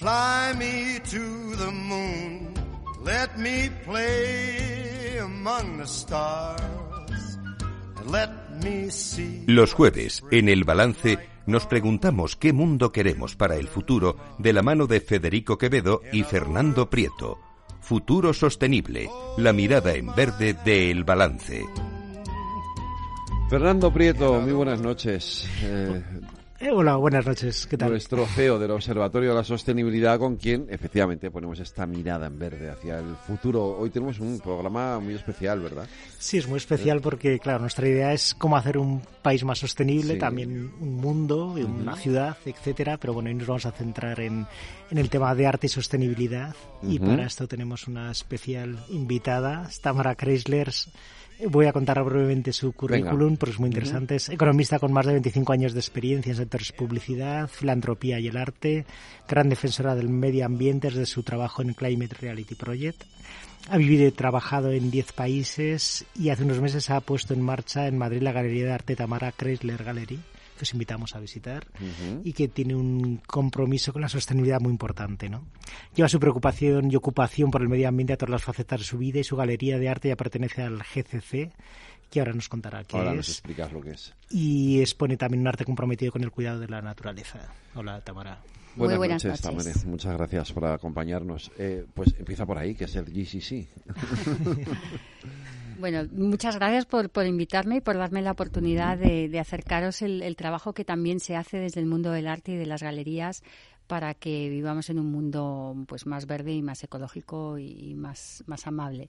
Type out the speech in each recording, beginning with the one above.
Fly me to the moon, let me play among the stars, let me see. Los jueves, en el balance, nos preguntamos qué mundo queremos para el futuro de la mano de Federico Quevedo y Fernando Prieto. Futuro sostenible, la mirada en verde de El Balance. Fernando Prieto, muy buenas noches. Eh, eh, hola, buenas noches. ¿Qué tal? Nuestro CEO del Observatorio de la Sostenibilidad, con quien efectivamente ponemos esta mirada en verde hacia el futuro. Hoy tenemos un programa muy especial, ¿verdad? Sí, es muy especial porque, claro, nuestra idea es cómo hacer un país más sostenible, también un mundo, una ciudad, etcétera. Pero bueno, hoy nos vamos a centrar en, el tema de arte y sostenibilidad. Y para esto tenemos una especial invitada, Tamara Chryslers Voy a contar brevemente su currículum, porque es muy interesante. Es economista con más de 25 años de experiencia en sectores publicidad, filantropía y el arte, gran defensora del medio ambiente desde su trabajo en Climate Reality Project. Ha vivido y trabajado en 10 países y hace unos meses ha puesto en marcha en Madrid la Galería de Arte Tamara Chrysler Gallery que os invitamos a visitar y que tiene un compromiso con la sostenibilidad muy importante. ¿no? Lleva su preocupación y ocupación por el medio ambiente a todas las facetas de su vida y su galería de arte ya pertenece al GCC que ahora nos contará qué ahora es. Nos explicas lo que es. Y expone también un arte comprometido con el cuidado de la naturaleza. Hola, Tamara. Buenas, buenas noches, Muchas gracias por acompañarnos. Eh, pues empieza por ahí, que es el GCC. Bueno, muchas gracias por, por invitarme y por darme la oportunidad de, acercaros el, trabajo que también se hace desde el mundo del arte y de las galerías para que vivamos en un mundo pues más verde y más ecológico y, más, más amable.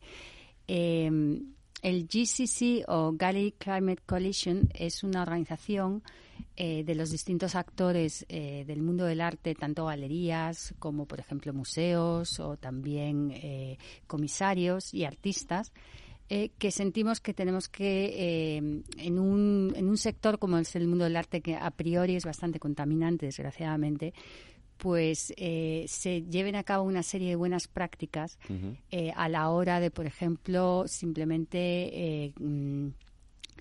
Em, el GCC o Gallery Climate Coalition es una organización eh, de los distintos actores eh, del mundo del arte, tanto galerías como, por ejemplo, museos o también eh, comisarios y artistas, eh, que sentimos que tenemos que, eh, en, un, en un sector como es el mundo del arte, que a priori es bastante contaminante, desgraciadamente, pues eh, se lleven a cabo una serie de buenas prácticas a la hora de, por ejemplo, simplemente mm,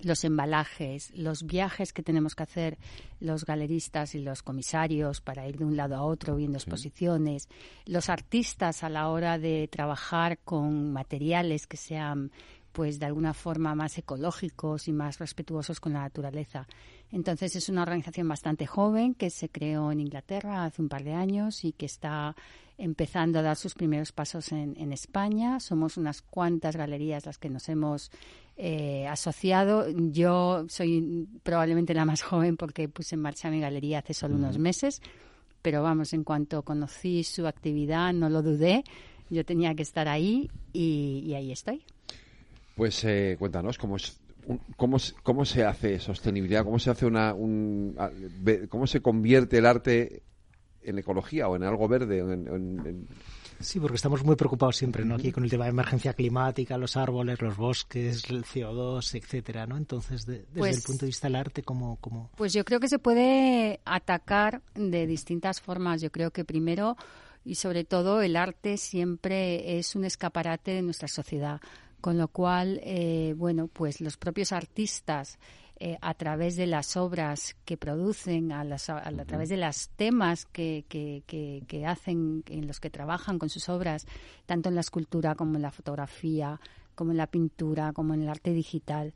los embalajes, los viajes que tenemos que hacer los galeristas y los comisarios para ir de un lado a otro viendo exposiciones, los artistas a la hora de trabajar con materiales que sean pues de alguna forma más ecológicos y más respetuosos con la naturaleza. Entonces es una organización bastante joven que se creó en Inglaterra hace un par de años y que está empezando a dar sus primeros pasos en, España. Somos unas cuantas galerías las que nos hemos eh, asociado. Yo soy probablemente la más joven porque puse en marcha mi galería hace solo unos meses, pero vamos, en cuanto conocí su actividad no lo dudé. Yo tenía que estar ahí y ahí estoy. Pues eh, cuéntanos cómo es cómo, cómo se hace sostenibilidad, cómo se hace una un, cómo se convierte el arte en ecología o en algo verde. Sí, porque estamos muy preocupados siempre, ¿no? Aquí con el tema de emergencia climática, los árboles, los bosques, el CO2, etcétera, ¿no? Entonces, desde el pues punto de vista del arte, ¿cómo, ¿cómo...? Pues yo creo que se puede atacar de distintas formas. Yo creo que primero y sobre todo el arte siempre es un escaparate de nuestra sociedad con lo cual, eh, bueno, pues los propios artistas eh, a través de las obras que producen, a, través de los temas que, que, hacen, en los que trabajan con sus obras, tanto en la escultura como en la fotografía, como en la pintura, como en el arte digital,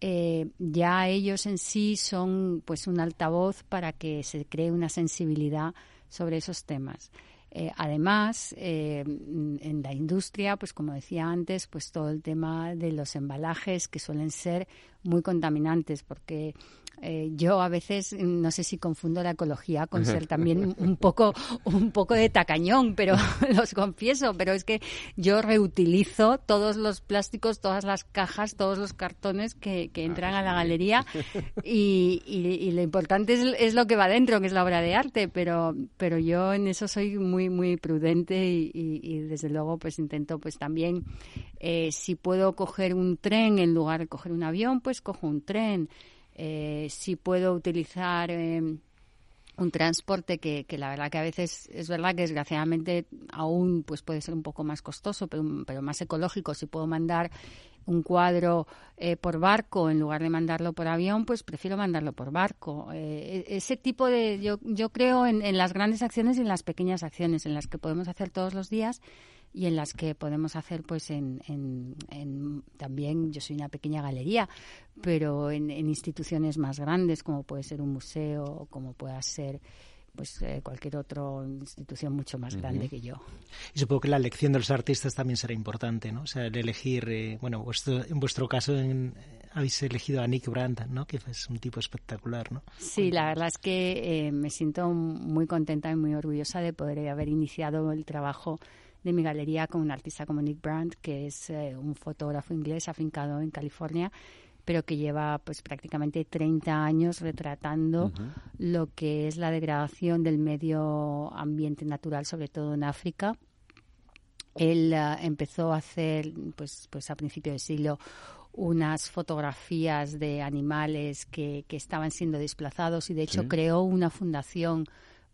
eh, ya ellos en sí son pues un altavoz para que se cree una sensibilidad sobre esos temas. Eh, además, eh, en la industria, pues como decía antes, pues todo el tema de los embalajes que suelen ser muy contaminantes porque eh, yo a veces mm, no sé si confundo la ecología con ser también un poco un poco de tacañón, pero los confieso, pero es que yo reutilizo todos los plásticos, todas las cajas, todos los cartones que, que ah, entran a la galería y, y, lo importante es, es, lo que va dentro, que es la obra de arte, pero pero yo en eso soy muy muy prudente y, y desde luego pues intento pues también eh, si puedo coger un tren en lugar de coger un avión, pues cojo un tren. Eh, si puedo utilizar eh, un transporte que, la verdad que a veces es verdad que desgraciadamente aún pues puede ser un poco más costoso, pero, pero más ecológico. Si puedo mandar un cuadro eh, por barco en lugar de mandarlo por avión, pues prefiero mandarlo por barco. Eh, e-, ese tipo de, yo, yo creo en, en las grandes acciones y en las pequeñas acciones, en las que podemos hacer todos los días y en las que podemos hacer pues en, en, también yo soy una pequeña galería pero en, instituciones más grandes como puede ser un museo o como pueda ser pues eh, cualquier otra institución mucho más grande que yo. Y supongo que la elección de los artistas también será importante, ¿no? O sea, el elegir, eh, bueno, en vuestro caso habéis elegido a Nick Brandt, ¿no? Que es un tipo espectacular, ¿no? Sí, la verdad es que eh, me siento muy contenta y muy orgullosa de poder haber iniciado el trabajo de mi galería con un artista como Nick Brandt, que es eh, un fotógrafo inglés afincado en California, pero que lleva pues prácticamente 30 años retratando lo que es la degradación del medio ambiente natural, sobre todo en África. Él eh, empezó a hacer, pues, pues a principios del siglo, unas fotografías de animales que, que estaban siendo desplazados y de hecho creó una fundación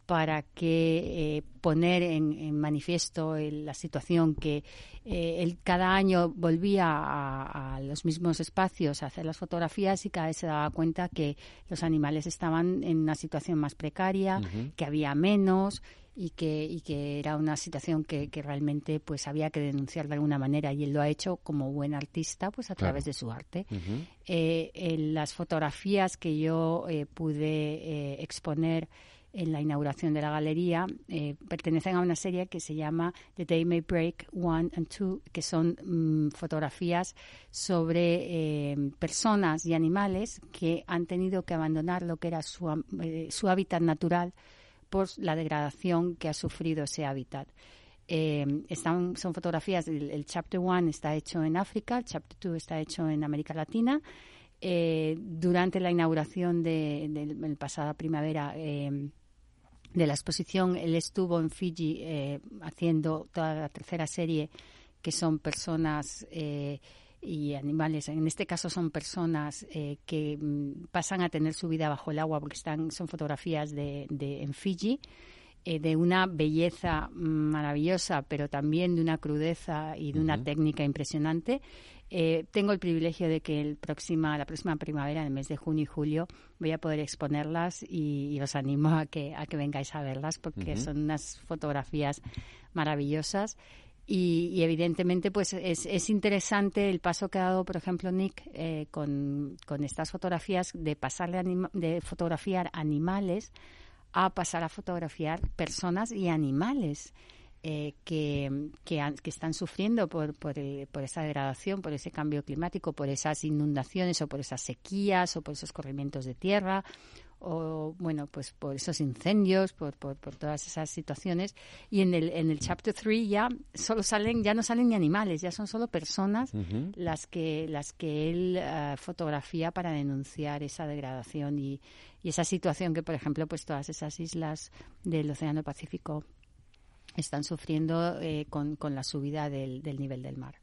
para que eh, poner en, manifiesto la situación que eh, él cada año volvía a, los mismos espacios a hacer las fotografías y cada vez se daba cuenta que los animales estaban en una situación más precaria, que había menos y que, y que era una situación que, realmente pues había que denunciar de alguna manera. Y él lo ha hecho como buen artista pues a través de su arte. Eh, en las fotografías que yo pude exponer en la inauguración de la galería eh, pertenecen a una serie que se llama The Day May Break One and Two, que son mm, fotografías sobre eh, personas y animales que han tenido que abandonar lo que era su, eh, su hábitat natural por la degradación que ha sufrido ese hábitat. están, son fotografías, el, Chapter One está hecho en África, el Chapter Two está hecho en América Latina. durante la inauguración de, de, pasada primavera, de la exposición, él estuvo en Fiji eh, haciendo toda la tercera serie, que son personas eh, y animales. En este caso son personas eh, que mm, pasan a tener su vida bajo el agua, porque están, son fotografías de, de en Fiji. De una belleza maravillosa, pero también de una crudeza y de una técnica impresionante. Eh, tengo el privilegio de que el próxima, la próxima primavera, en el mes de junio y julio, voy a poder exponerlas y, os animo a que, a que vengáis a verlas porque son unas fotografías maravillosas. Y, evidentemente pues es, es, interesante el paso que ha dado por ejemplo Nick eh, con, con, estas fotografías de pasar de, de, fotografiar animales a pasar a fotografiar personas y animales eh, que, que, están sufriendo por, por, por, esa degradación, por ese cambio climático, por esas inundaciones o por esas sequías o por esos corrimientos de tierra o bueno pues por esos incendios por, por, por, todas esas situaciones y en el en el chapter 3 ya solo salen ya no salen ni animales ya son solo personas las que las que él eh, fotografía para denunciar esa degradación y, y esa situación que por ejemplo pues todas esas islas del océano Pacífico están sufriendo eh, con, con, la subida del, del, nivel del mar.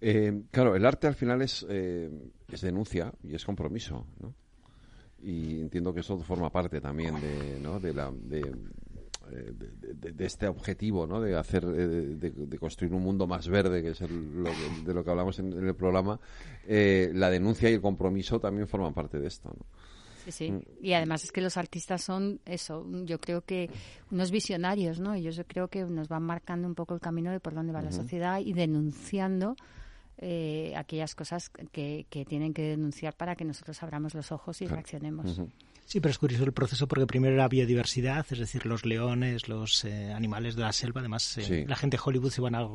Eh, claro, el arte al final es, eh, es denuncia y es compromiso, ¿no? Y entiendo que eso forma parte también de, ¿no? de, la, de, de, este objetivo, ¿no? De hacer, de, construir un mundo más verde, que es lo de lo que hablamos en, en el programa. la denuncia y el compromiso también forman parte de esto, ¿no? Sí, sí. Mm. Y además es que los artistas son eso, yo creo que unos visionarios, ¿no? Y yo creo que nos van marcando un poco el camino de por dónde va la sociedad y denunciando eh, aquellas cosas que, que, tienen que denunciar para que nosotros abramos los ojos y reaccionemos. Sí, pero es curioso el proceso porque primero era biodiversidad, es decir, los leones, los eh, animales de la selva. Además, eh, la gente de Hollywood se van a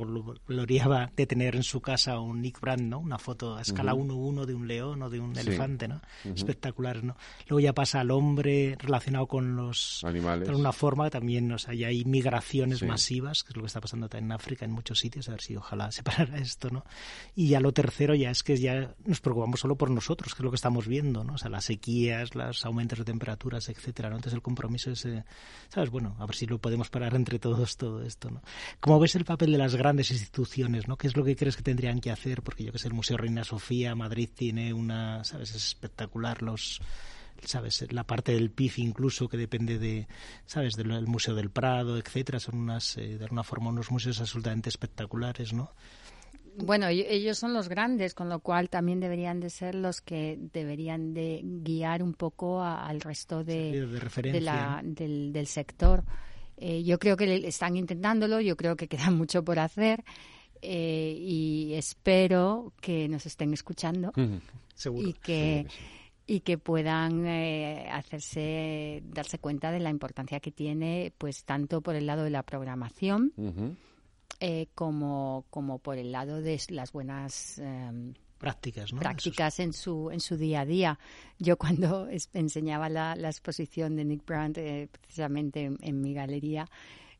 gloriaba de tener en su casa un Nick Brand, ¿no? Una foto a escala 1-1 de un león o de un elefante, ¿no? Espectacular, ¿no? Luego ya pasa al hombre relacionado con los animales. De alguna forma también, o sea, ya hay migraciones masivas, que es lo que está pasando también en África, en muchos sitios, a ver si ojalá se parara esto, ¿no? Y ya lo tercero ya es que ya nos preocupamos solo por nosotros, que es lo que estamos viendo, ¿no? O sea, las sequías, los aumentos de temperaturas, etcétera, ¿no? Entonces el compromiso es, eh, ¿sabes? Bueno, a ver si lo podemos parar entre todos todo esto, ¿no? ¿Cómo ves el papel de las grandes instituciones, ¿no? ¿Qué es lo que crees que tendrían que hacer? Porque yo que sé, el Museo Reina Sofía, Madrid tiene una, ¿sabes? Es espectacular los sabes la parte del PIF incluso que depende de sabes del museo del Prado etcétera son unas eh, de alguna forma unos museos absolutamente espectaculares no Bueno, ellos son los grandes, con lo cual también deberían de ser los que deberían de guiar un poco al resto de, del, sector. Eh, yo creo que están intentándolo, yo creo que queda mucho por hacer eh, y espero que nos estén escuchando y que y que puedan eh, hacerse darse cuenta de la importancia que tiene pues tanto por el lado de la programación eh, como como por el lado de las buenas em, prácticas prácticas en su en su día a día yo cuando enseñaba la, exposición de Nick Brandt eh, precisamente en mi galería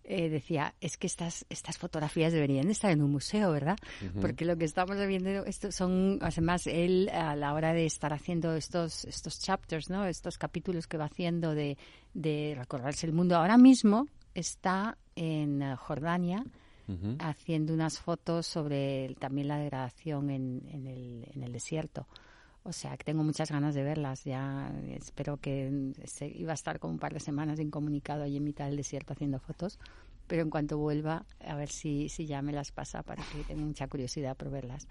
eh, decía, es que estas, estas fotografías deberían estar en un museo, ¿verdad? Porque lo que estamos viendo esto son, además, él a la hora de estar haciendo estos, estos chapters, ¿no? Estos capítulos que va haciendo de, de recorrerse el mundo, ahora mismo está en haciendo unas fotos sobre también la degradación en, el, desierto. O sea, que tengo muchas ganas de verlas. Ya espero que iba a estar como un par de semanas incomunicado allí en mitad del desierto haciendo fotos. Pero en cuanto vuelva, a ver si, si ya me las pasa para que tenga mucha curiosidad por verlas.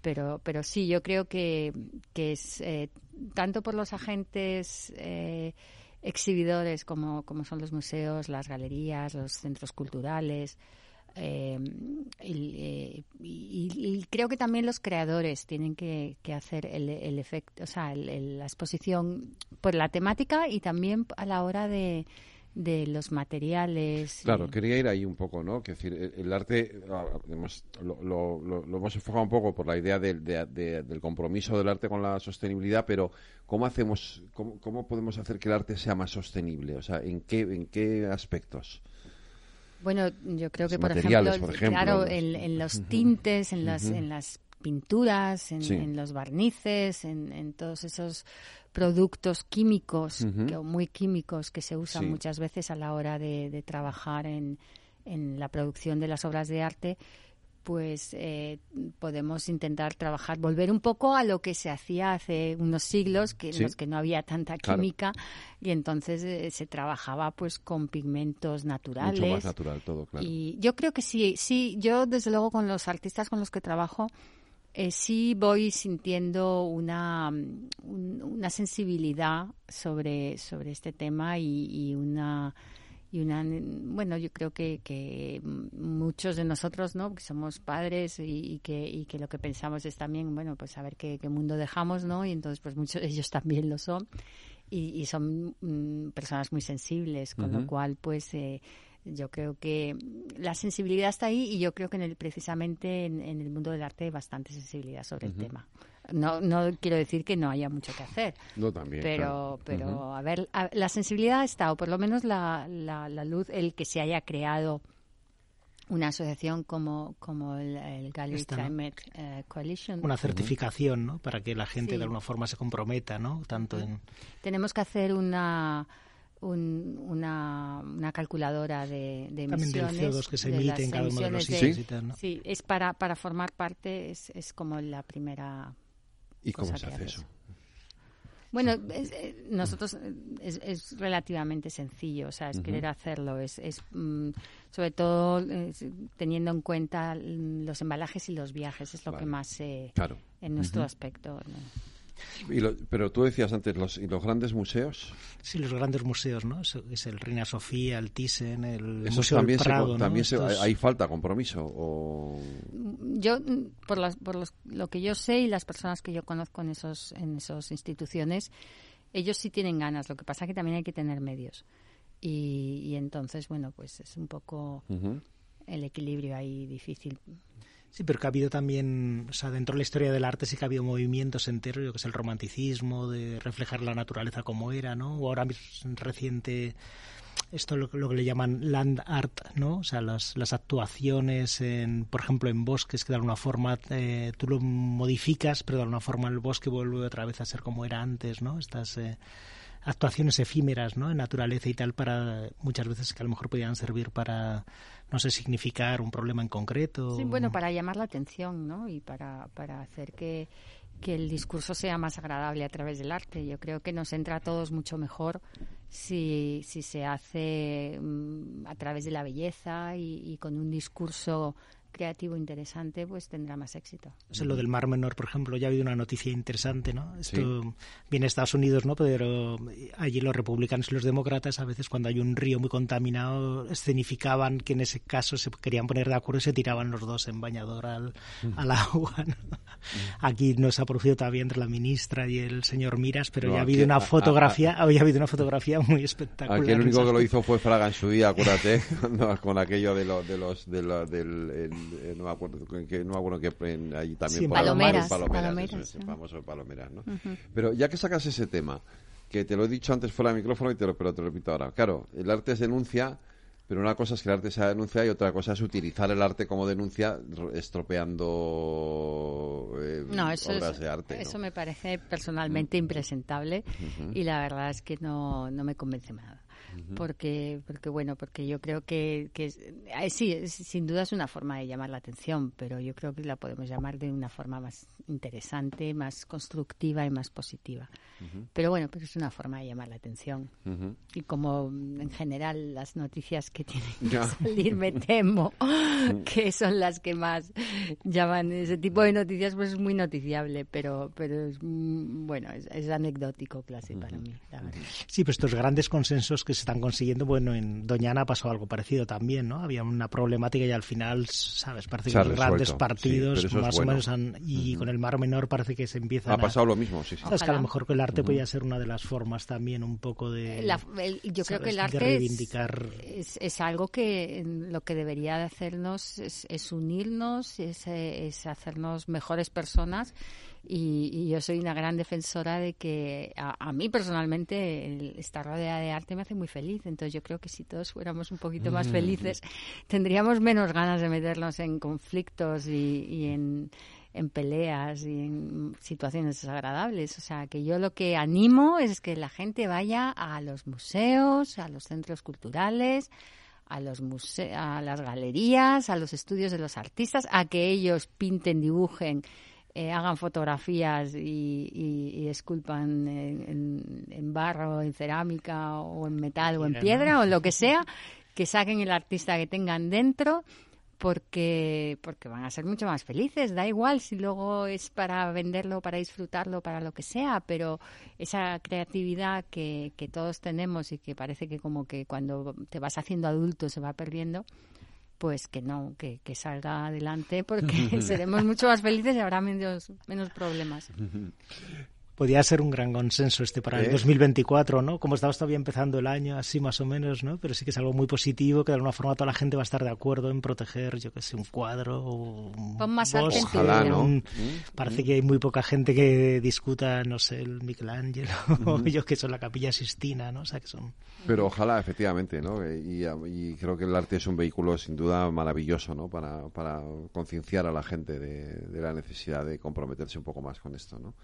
Pero, pero sí, yo creo que, que es eh, tanto por los agentes eh, exhibidores como, como son los museos, las galerías, los centros culturales, eh, y, creo que también los creadores tienen que, hacer el, efecto, o sea, la exposición por la temática y también a la hora de, los materiales. Claro, quería ir ahí un poco, ¿no? Que decir, el, arte, ah, además, lo, hemos enfocado un poco por la idea del compromiso del arte con la sostenibilidad, pero ¿cómo hacemos, cómo, cómo, podemos hacer que el arte sea más sostenible? O sea, ¿en qué, en qué aspectos? Bueno, yo creo que, por ejemplo, claro, en, los tintes, en las, en las pinturas, en, los barnices, en, todos esos productos químicos, muy químicos, que se usan muchas veces a la hora de, trabajar en, en la producción de las obras de arte, pues eh, podemos intentar trabajar, volver un poco a lo que se hacía hace unos siglos, que en los que no había tanta química y entonces eh, se trabajaba pues con pigmentos naturales. Mucho más natural todo, claro. Y yo creo que sí, sí, yo desde luego con los artistas con los que trabajo eh, sí voy sintiendo una, una sensibilidad sobre, sobre este tema y una y una bueno yo creo que, que muchos de nosotros no que somos padres y, que y que lo que pensamos es también bueno pues saber qué, qué mundo dejamos no y entonces pues muchos de ellos también lo son y, son mm, personas muy sensibles con lo cual pues eh, yo creo que la sensibilidad está ahí y yo creo que en el, precisamente en, el mundo del arte hay bastante sensibilidad sobre el tema no, no quiero decir que no haya mucho que hacer. No, también. Pero, pero a ver, la sensibilidad está, o por lo menos la, la, luz, el que se haya creado una asociación como, como el, el Climate eh, Coalition. Una certificación, ¿no? Para que la gente de alguna forma se comprometa, ¿no? Tanto en... Tenemos que hacer una... una, una, calculadora de, de emisiones. También CO2 que se emite en cada uno de los sitios. ¿no? Sí, es para, para formar parte, es, es como la primera ¿Y cómo se hace eso? Bueno, eh, nosotros eh, es, relativamente sencillo, o sea, es querer hacerlo, es, es mm, sobre todo teniendo en cuenta los embalajes y los viajes, es lo que más eh, en nuestro aspecto. Pero tú decías antes, los, ¿y los grandes museos? Sí, los grandes museos, ¿no? Es, el Reina Sofía, el Thyssen, el Museo también del Prado, también hay falta compromiso o... Yo, por, las, por lo que yo sé y las personas que yo conozco en esos en esas instituciones, ellos sí tienen ganas. Lo que pasa es que también hay que tener medios. Y, y entonces, bueno, pues es un poco el equilibrio ahí difícil. Sí, pero que ha habido también, o sea, dentro de la historia del arte sí que ha habido movimientos enteros, que es el romanticismo, de reflejar la naturaleza como era, ¿no? O ahora reciente, esto lo, lo que le llaman land art, ¿no? O sea, las, las actuaciones, en, por ejemplo, en bosques, que de alguna forma eh, tú lo modificas, pero de alguna forma el bosque vuelve otra vez a ser como era antes, ¿no? Estas... Eh, actuaciones efímeras, ¿no? En naturaleza y tal, para muchas veces que a lo mejor podían servir para, no sé, significar un problema en concreto. Sí, bueno, para llamar la atención, ¿no? Y para, para hacer que, que el discurso sea más agradable a través del arte. Yo creo que nos entra a todos mucho mejor si, si se hace mm, a través de la belleza y, con un discurso creativo interesante, pues tendrá más éxito. O lo del Mar Menor, por ejemplo, ya ha habido una noticia interesante, ¿no? Esto viene Estados Unidos, ¿no? Pero allí los republicanos y los demócratas, a veces cuando hay un río muy contaminado, escenificaban que en ese caso se querían poner de acuerdo y se tiraban los dos en bañador al, al agua. Aquí no se ha producido todavía entre la ministra y el señor Miras, pero ya ha habido una fotografía, había habido una fotografía muy espectacular. Aquí el único que lo hizo fue Fraga en su día, acuérdate, con aquello de, lo, de los de lo, del no me acuerdo que no me acuerdo que allí también por Palomeras, Palomeras, famoso Palomeras, ¿no? Pero ya que sacas ese tema, que te lo he dicho antes fuera del micrófono y te lo, pero te lo repito ahora. Claro, el arte es denuncia, pero una cosa es que el arte sea denuncia y otra cosa es utilizar el arte como denuncia estropeando eh, obras de arte. Eso me parece personalmente impresentable y la verdad es que no, no me convence nada porque, porque bueno, porque yo creo que, que eh, sí, sin duda es una forma de llamar la atención, pero yo creo que la podemos llamar de una forma más interesante, más constructiva y más positiva. Pero bueno, pero es una forma de llamar la atención. Y como en general las noticias que tienen que salir, me temo que son las que más llaman ese tipo de noticias, pues es muy noticiable, pero, pero es, mm, bueno, es, anecdótico clase para mí. Sí, pues estos grandes consensos que se están consiguiendo, bueno, en Doñana pasó algo parecido también, ¿no? Había una problemática y al final, ¿sabes? Parece que los grandes partidos más o menos han, y con el Mar Menor parece que se empieza Ha pasado lo mismo, sí, sí. Es que a lo mejor que el arte podía ser una de las formas también un poco de... yo creo que el arte reivindicar... es, algo que lo que debería de hacernos es, unirnos, es, es hacernos mejores personas y, yo soy una gran defensora de que a, mí personalmente estar rodeada de arte me hace muy feliz. Entonces yo creo que si todos fuéramos un poquito más mm. felices, tendríamos menos ganas de meternos en conflictos y, en, en peleas y en situaciones desagradables. O sea, que yo lo que animo es que la gente vaya a los museos, a los centros culturales, a los museos, a las galerías, a los estudios de los artistas, a que ellos pinten, dibujen eh, hagan fotografías y, esculpan en, barro, en cerámica o en metal o en piedra o lo que sea, que saquen el artista que tengan dentro porque porque van a ser mucho más felices, da igual si luego es para venderlo, para disfrutarlo, para lo que sea, pero esa creatividad que, que todos tenemos y que parece que como que cuando te vas haciendo adulto se va perdiendo, pues que no, que, que salga adelante porque seremos mucho más felices y habrá menos, menos problemas. podía ser un gran consenso este para el 2024, ¿no? Como estamos todavía empezando el año, así más o menos, ¿no? Pero sí que es algo muy positivo, que de alguna forma toda la gente va a estar de acuerdo en proteger, yo que sé, un cuadro o un más Ojalá, ¿no? Mm. Parece que hay muy poca gente que discuta, no sé, el Michelangelo o yo que son la Capilla Sistina, ¿no? O sea, que son... Pero ojalá, efectivamente, ¿no? Y, y, creo que el arte es un vehículo sin duda maravilloso, ¿no? Para, para concienciar a la gente de, de la necesidad de comprometerse un poco más con esto, ¿no?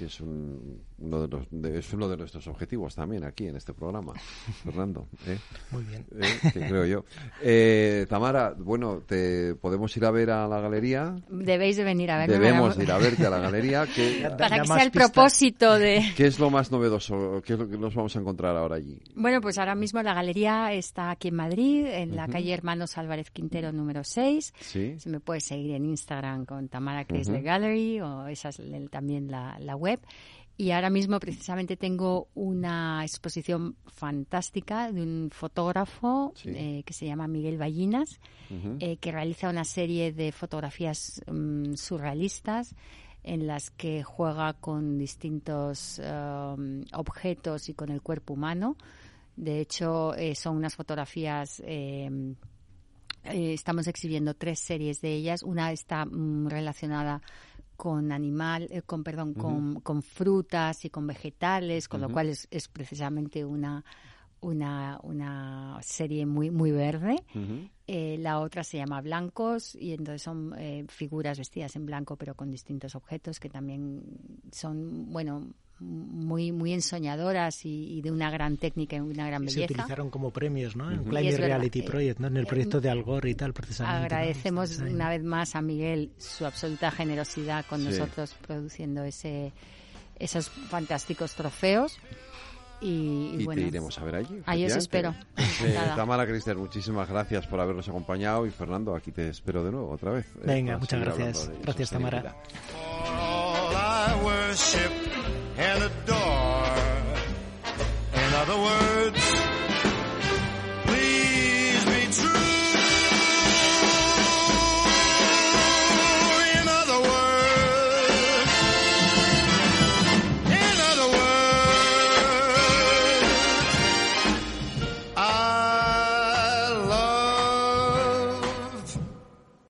Que es, uno de los, es uno de nuestros objetivos también aquí en este programa, Fernando. ¿eh? Muy bien. ¿Eh? creo yo. Eh, Tamara, bueno, ¿te podemos ir a ver a la galería? Debéis de venir a verme. Debemos ir a verte a la galería. Para que sea el propósito de... ¿Qué es lo más novedoso? ¿Qué es lo que nos vamos a encontrar ahora allí? Bueno, pues ahora mismo la galería está aquí en Madrid, en la calle Hermanos Álvarez Quintero número 6. ¿Sí? Se me puede seguir en Instagram con Tamara Chrysler Gallery o esa es también la, la web y ahora mismo precisamente tengo una exposición fantástica de un fotógrafo eh, que se llama Miguel Ballinas, eh, que realiza una serie de fotografías mm, surrealistas en las que juega con distintos um, objetos y con el cuerpo humano. De hecho, eh, son unas fotografías estamos exhibiendo tres series de ellas. Una está mm, relacionada con animal, eh, con perdón, con, frutas y con vegetales, con lo cual es, precisamente una una, una serie muy muy verde. Eh, la otra se llama Blancos y entonces son eh, figuras vestidas en blanco pero con distintos objetos que también son, bueno, muy muy ensoñadoras y, de una gran técnica y una gran belleza. Se utilizaron como premios, ¿no? En Climate Reality Project, ¿no? En el proyecto de Algor y tal, precisamente. Agradecemos una vez más a Miguel su absoluta generosidad con nosotros produciendo ese esos fantásticos trofeos. Y, te iremos a ver allí. Ahí os espero. Eh, Tamara Crister, muchísimas gracias por habernos acompañado y Fernando, aquí te espero de nuevo otra vez. Eh, Venga, muchas gracias. Gracias, Tamara. In other words,